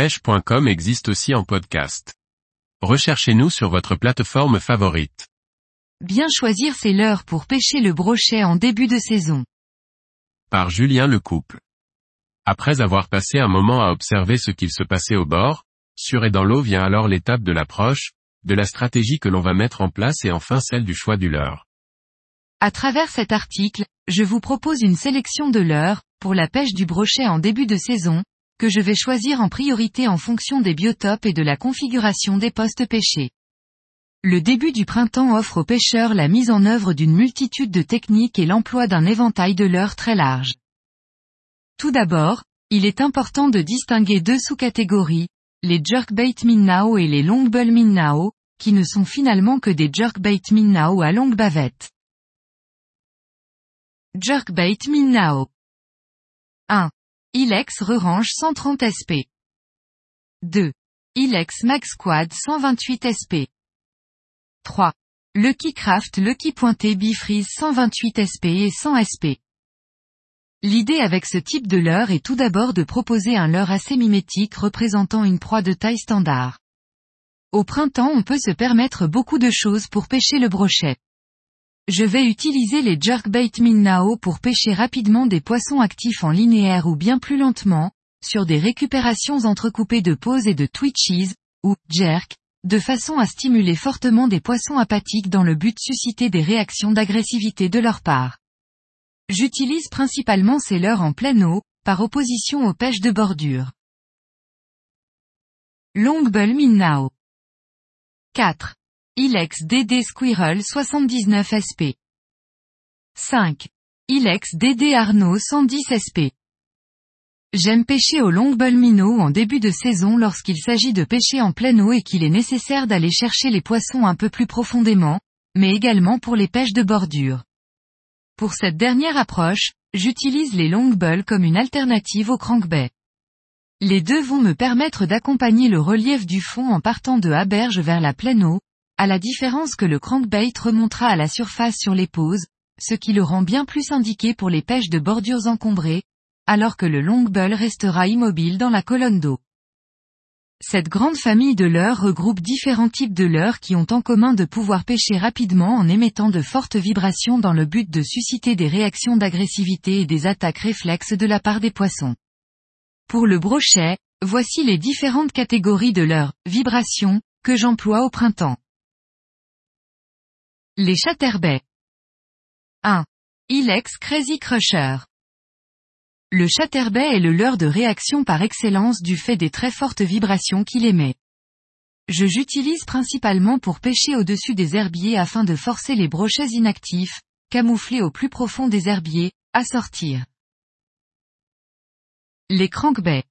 pêche.com existe aussi en podcast. Recherchez-nous sur votre plateforme favorite. Bien choisir ses leurres pour pêcher le brochet en début de saison. Par Julien Lecouple. Après avoir passé un moment à observer ce qu'il se passait au bord, sur et dans l'eau vient alors l'étape de l'approche, de la stratégie que l'on va mettre en place et enfin celle du choix du leurre. À travers cet article, je vous propose une sélection de leurres, pour la pêche du brochet en début de saison, que je vais choisir en priorité en fonction des biotopes et de la configuration des postes pêchés. Le début du printemps offre aux pêcheurs la mise en œuvre d'une multitude de techniques et l'emploi d'un éventail de leurres très large. Tout d'abord, il est important de distinguer deux sous-catégories, les jerkbait minnao et les longbull minnao, qui ne sont finalement que des jerkbait minnao à longue bavette. Jerkbait minnao 1. Ilex Rerange 130 SP. 2. Ilex Max Quad 128 SP. 3. Lucky Craft Lucky Pointé Bifreeze 128 SP et 100 SP. L'idée avec ce type de leurre est tout d'abord de proposer un leurre assez mimétique représentant une proie de taille standard. Au printemps on peut se permettre beaucoup de choses pour pêcher le brochet. Je vais utiliser les jerkbait Minnao pour pêcher rapidement des poissons actifs en linéaire ou bien plus lentement, sur des récupérations entrecoupées de pauses et de twitches, ou jerk, de façon à stimuler fortement des poissons apathiques dans le but de susciter des réactions d'agressivité de leur part. J'utilise principalement ces leurres en pleine eau, par opposition aux pêches de bordure. Longbull Minnao 4. Ilex DD Squirrel 79 SP. 5. Ilex DD Arnaud 110 SP. J'aime pêcher au longbull minnow en début de saison lorsqu'il s'agit de pêcher en pleine eau et qu'il est nécessaire d'aller chercher les poissons un peu plus profondément, mais également pour les pêches de bordure. Pour cette dernière approche, j'utilise les longbull comme une alternative au crankbait. Les deux vont me permettre d'accompagner le relief du fond en partant de Haberge vers la pleine eau, à la différence que le crankbait remontera à la surface sur les pauses, ce qui le rend bien plus indiqué pour les pêches de bordures encombrées, alors que le longbull restera immobile dans la colonne d'eau. Cette grande famille de leurres regroupe différents types de leurres qui ont en commun de pouvoir pêcher rapidement en émettant de fortes vibrations dans le but de susciter des réactions d'agressivité et des attaques réflexes de la part des poissons. Pour le brochet, voici les différentes catégories de leurres, vibrations, que j'emploie au printemps. Les chatterbais. 1. Ilex Crazy Crusher. Le chatterbait est le leurre de réaction par excellence du fait des très fortes vibrations qu'il émet. Je j'utilise principalement pour pêcher au-dessus des herbiers afin de forcer les brochets inactifs, camouflés au plus profond des herbiers, à sortir. Les crankbaits.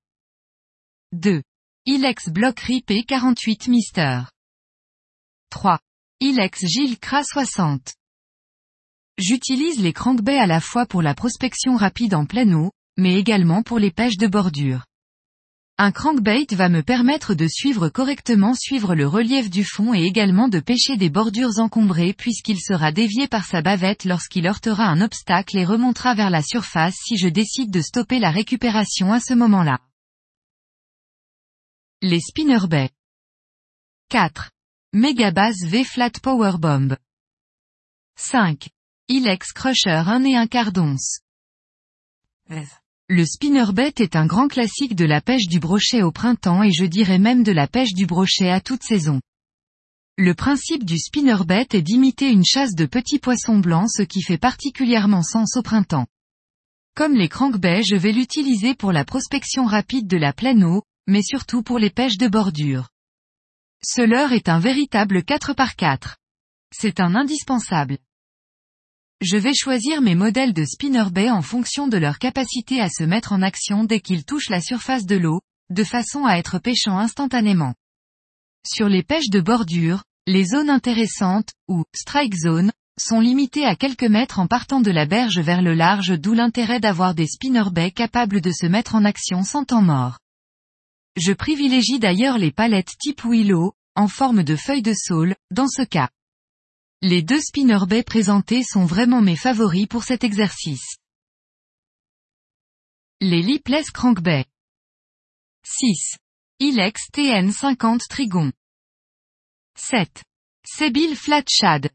2. Ilex Block Ripé 48 Mister. 3. Ilex Gilles Cra 60. J'utilise les crankbaits à la fois pour la prospection rapide en pleine eau, mais également pour les pêches de bordure. Un crankbait va me permettre de suivre correctement suivre le relief du fond et également de pêcher des bordures encombrées puisqu'il sera dévié par sa bavette lorsqu'il heurtera un obstacle et remontera vers la surface si je décide de stopper la récupération à ce moment-là. Les spinnerbaits. 4. Megabase V Flat Power Bomb. 5. Ilex Crusher 1 et un quart d'once. Le spinnerbait est un grand classique de la pêche du brochet au printemps et je dirais même de la pêche du brochet à toute saison. Le principe du spinnerbait est d'imiter une chasse de petits poissons blancs ce qui fait particulièrement sens au printemps. Comme les crankbaits je vais l'utiliser pour la prospection rapide de la pleine eau, mais surtout pour les pêches de bordure. Ce leurre est un véritable 4 par 4. C'est un indispensable. Je vais choisir mes modèles de spinnerbait en fonction de leur capacité à se mettre en action dès qu'ils touchent la surface de l'eau, de façon à être pêchant instantanément. Sur les pêches de bordure, les zones intéressantes, ou strike zone, sont limitées à quelques mètres en partant de la berge vers le large d'où l'intérêt d'avoir des spinnerbaits capables de se mettre en action sans temps mort. Je privilégie d'ailleurs les palettes type Willow, en forme de feuilles de saule, dans ce cas. Les deux spinnerbaits présentés sont vraiment mes favoris pour cet exercice. Les lipless crankbaits. 6. Ilex TN50 Trigon. 7. Sébile Flat Shad.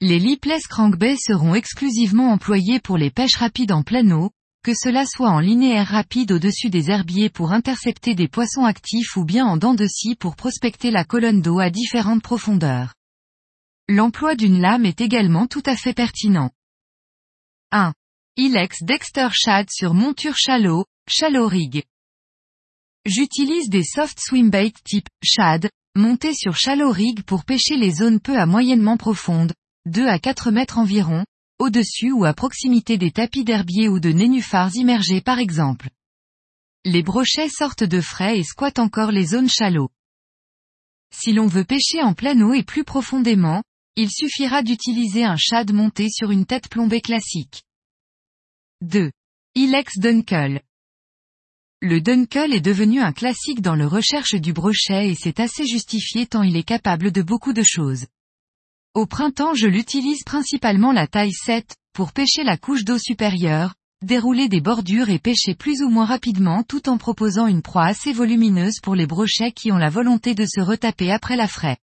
Les lipless crankbait seront exclusivement employés pour les pêches rapides en plein eau, que cela soit en linéaire rapide au-dessus des herbiers pour intercepter des poissons actifs ou bien en dents de scie pour prospecter la colonne d'eau à différentes profondeurs. L'emploi d'une lame est également tout à fait pertinent. 1. Ilex Dexter Shad sur monture shallow, shallow rig. J'utilise des soft swimbait type shad, montés sur shallow rig pour pêcher les zones peu à moyennement profondes, 2 à 4 mètres environ, au-dessus ou à proximité des tapis d'herbier ou de nénuphars immergés par exemple. Les brochets sortent de frais et squattent encore les zones shallow. Si l'on veut pêcher en plein eau et plus profondément, il suffira d'utiliser un shad monté sur une tête plombée classique. 2. Ilex Dunkel. Le Dunkel est devenu un classique dans le recherche du brochet et c'est assez justifié tant il est capable de beaucoup de choses. Au printemps je l'utilise principalement la taille 7, pour pêcher la couche d'eau supérieure, dérouler des bordures et pêcher plus ou moins rapidement tout en proposant une proie assez volumineuse pour les brochets qui ont la volonté de se retaper après la fraie.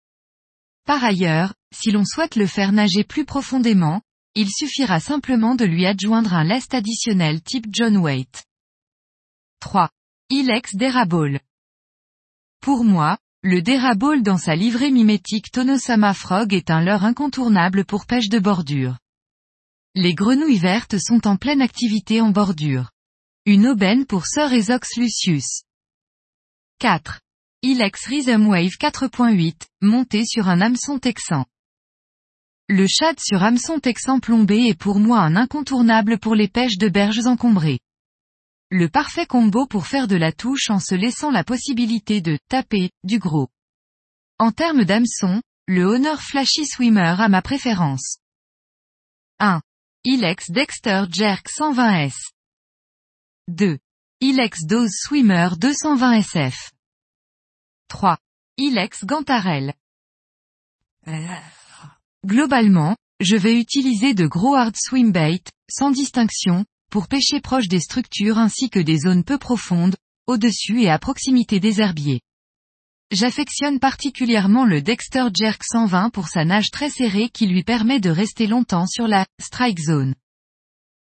Par ailleurs, si l'on souhaite le faire nager plus profondément, il suffira simplement de lui adjoindre un lest additionnel type John Waite. 3. Ilex Derabole. Pour moi, le Derabole dans sa livrée mimétique Tonosama Frog est un leurre incontournable pour pêche de bordure. Les grenouilles vertes sont en pleine activité en bordure. Une aubaine pour Sir Esox Lucius. 4. Ilex Rhythm Wave 4.8, monté sur un hameçon texan. Le shad sur hameçon texan plombé est pour moi un incontournable pour les pêches de berges encombrées. Le parfait combo pour faire de la touche en se laissant la possibilité de taper du gros. En termes d'hameçon, le Honor Flashy Swimmer a ma préférence. 1. Ilex Dexter Jerk 120S. 2. Ilex Dose Swimmer 220 SF. 3. Ilex Gantarelle. Globalement, je vais utiliser de gros hard swim bait, sans distinction, pour pêcher proche des structures ainsi que des zones peu profondes, au-dessus et à proximité des herbiers. J'affectionne particulièrement le Dexter Jerk 120 pour sa nage très serrée qui lui permet de rester longtemps sur la strike zone.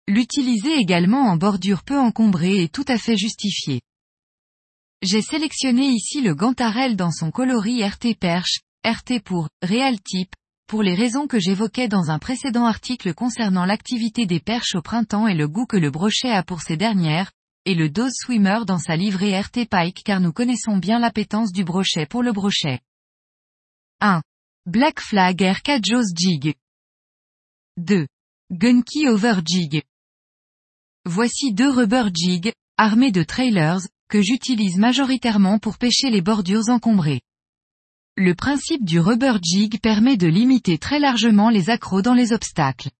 L'utiliser également en bordure peu encombrée est tout à fait justifié. J'ai sélectionné ici le Gantarelle dans son coloris RT Perche, RT pour Real Type, pour les raisons que j'évoquais dans un précédent article concernant l'activité des perches au printemps et le goût que le brochet a pour ces dernières, et le dose swimmer dans sa livrée RT Pike car nous connaissons bien l'appétence du brochet pour le brochet. 1. Black Flag Air 4 Jig. 2. Gunky Over Jig. Voici deux rubber jig, armés de trailers, que j'utilise majoritairement pour pêcher les bordures encombrées. Le principe du rubber jig permet de limiter très largement les accros dans les obstacles.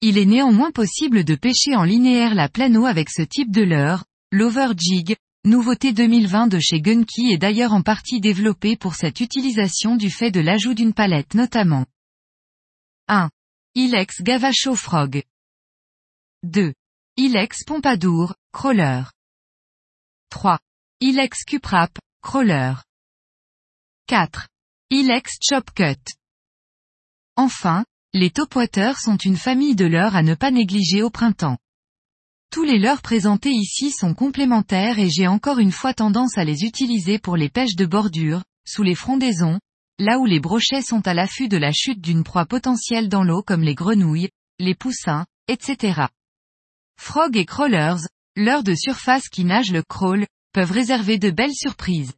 Il est néanmoins possible de pêcher en linéaire la eau avec ce type de leurre, l'over jig, nouveauté 2020 de chez Gunky est d'ailleurs en partie développé pour cette utilisation du fait de l'ajout d'une palette notamment. 1. Ilex Gavacho Frog. 2. Ilex Pompadour, Crawler. 3. Ilex Cuprap, Crawler. 4. Ilex Chop Cut. Enfin, les topwaters sont une famille de leurres à ne pas négliger au printemps. Tous les leurres présentés ici sont complémentaires et j'ai encore une fois tendance à les utiliser pour les pêches de bordure, sous les frondaisons, là où les brochets sont à l'affût de la chute d'une proie potentielle dans l'eau comme les grenouilles, les poussins, etc. Frog et crawlers, leurres de surface qui nagent le crawl, peuvent réserver de belles surprises.